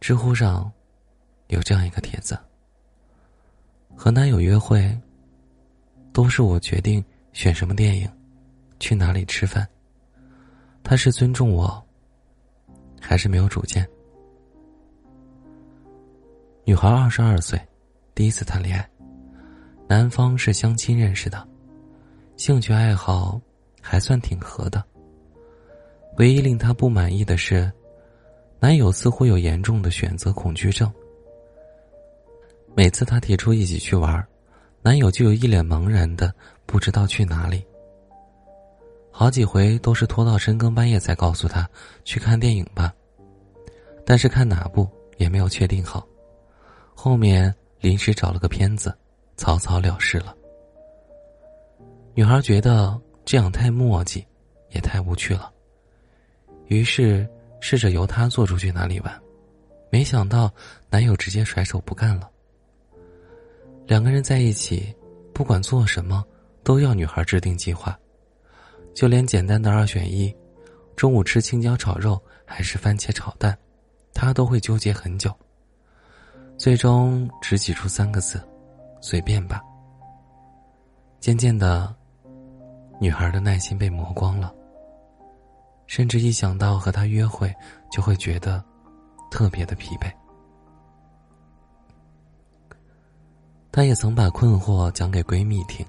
知乎上有这样一个帖子：和男友约会，都是我决定选什么电影，去哪里吃饭。他是尊重我，还是没有主见？女孩二十二岁，第一次谈恋爱，男方是相亲认识的，兴趣爱好还算挺合的。唯一令她不满意的是。男友似乎有严重的选择恐惧症。每次他提出一起去玩，男友就有一脸茫然的不知道去哪里。好几回都是拖到深更半夜才告诉他去看电影吧，但是看哪部也没有确定好，后面临时找了个片子，草草了事了。女孩觉得这样太磨叽，也太无趣了，于是。试着由他做出去哪里玩，没想到男友直接甩手不干了。两个人在一起，不管做什么都要女孩制定计划，就连简单的二选一，中午吃青椒炒肉还是番茄炒蛋，他都会纠结很久。最终只挤出三个字：随便吧。渐渐的，女孩的耐心被磨光了。甚至一想到和他约会，就会觉得特别的疲惫。她也曾把困惑讲给闺蜜听，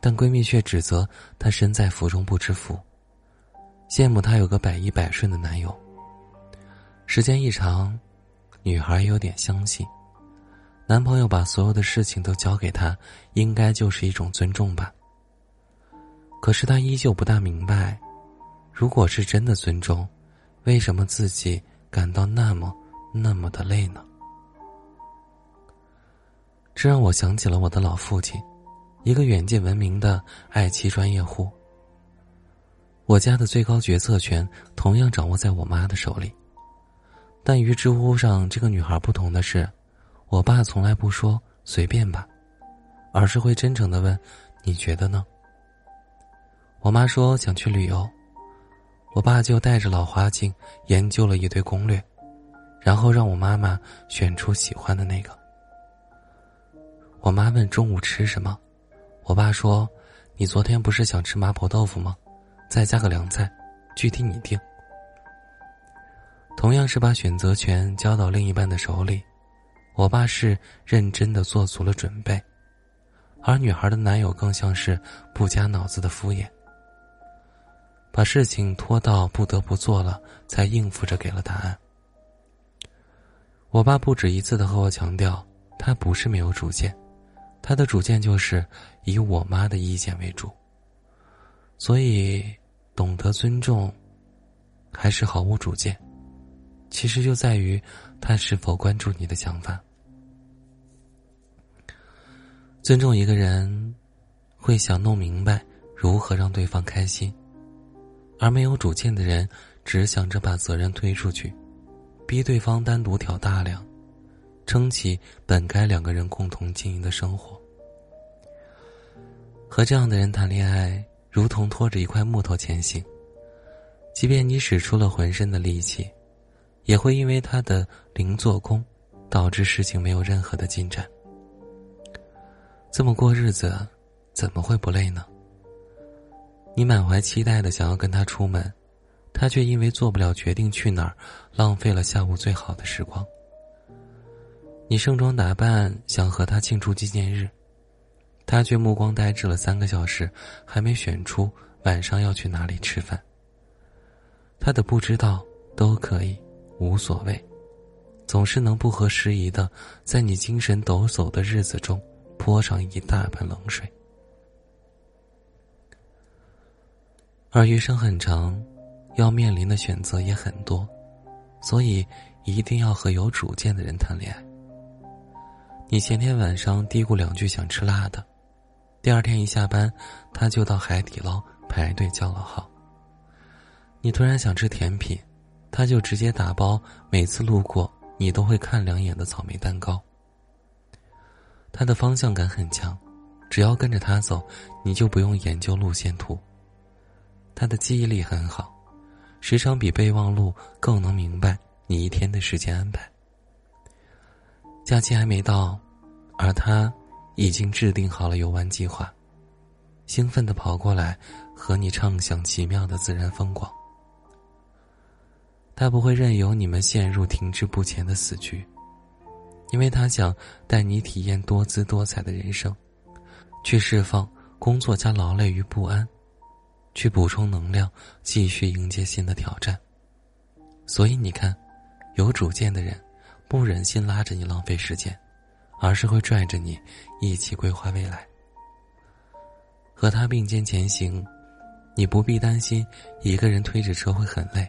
但闺蜜却指责她身在福中不知福，羡慕她有个百依百顺的男友。时间一长，女孩有点相信，男朋友把所有的事情都交给她，应该就是一种尊重吧。可是她依旧不大明白。如果是真的尊重，为什么自己感到那么那么的累呢？这让我想起了我的老父亲，一个远近闻名的爱妻专业户。我家的最高决策权同样掌握在我妈的手里，但与知乎上这个女孩不同的是，我爸从来不说随便吧，而是会真诚的问：“你觉得呢？”我妈说想去旅游。我爸就带着老花镜研究了一堆攻略，然后让我妈妈选出喜欢的那个。我妈问中午吃什么，我爸说：“你昨天不是想吃麻婆豆腐吗？再加个凉菜，具体你定。”同样是把选择权交到另一半的手里，我爸是认真的做足了准备，而女孩的男友更像是不加脑子的敷衍。把事情拖到不得不做了，才应付着给了答案。我爸不止一次的和我强调，他不是没有主见，他的主见就是以我妈的意见为主。所以，懂得尊重，还是毫无主见，其实就在于他是否关注你的想法。尊重一个人，会想弄明白如何让对方开心。而没有主见的人，只想着把责任推出去，逼对方单独挑大梁，撑起本该两个人共同经营的生活。和这样的人谈恋爱，如同拖着一块木头前行。即便你使出了浑身的力气，也会因为他的零做工，导致事情没有任何的进展。这么过日子，怎么会不累呢？你满怀期待的想要跟他出门，他却因为做不了决定去哪儿，浪费了下午最好的时光。你盛装打扮想和他庆祝纪念日，他却目光呆滞了三个小时，还没选出晚上要去哪里吃饭。他的不知道都可以，无所谓，总是能不合时宜的在你精神抖擞的日子中泼上一大盆冷水。而余生很长，要面临的选择也很多，所以一定要和有主见的人谈恋爱。你前天晚上嘀咕两句想吃辣的，第二天一下班，他就到海底捞排队叫了号。你突然想吃甜品，他就直接打包，每次路过你都会看两眼的草莓蛋糕。他的方向感很强，只要跟着他走，你就不用研究路线图。他的记忆力很好，时常比备忘录更能明白你一天的时间安排。假期还没到，而他已经制定好了游玩计划，兴奋的跑过来和你畅想奇妙的自然风光。他不会任由你们陷入停滞不前的死局，因为他想带你体验多姿多彩的人生，去释放工作加劳累与不安。去补充能量，继续迎接新的挑战。所以你看，有主见的人，不忍心拉着你浪费时间，而是会拽着你一起规划未来。和他并肩前行，你不必担心一个人推着车会很累，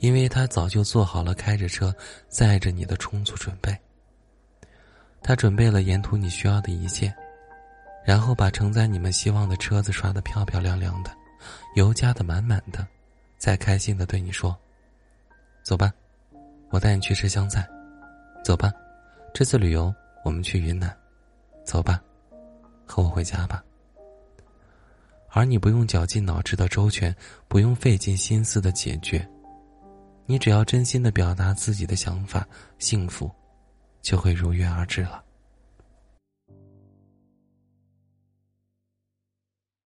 因为他早就做好了开着车载着你的充足准备。他准备了沿途你需要的一切。然后把承载你们希望的车子刷得漂漂亮亮的，油加的满满的，再开心的对你说：“走吧，我带你去吃香菜。走吧，这次旅游我们去云南。走吧，和我回家吧。”而你不用绞尽脑汁的周全，不用费尽心思的解决，你只要真心的表达自己的想法，幸福就会如约而至了。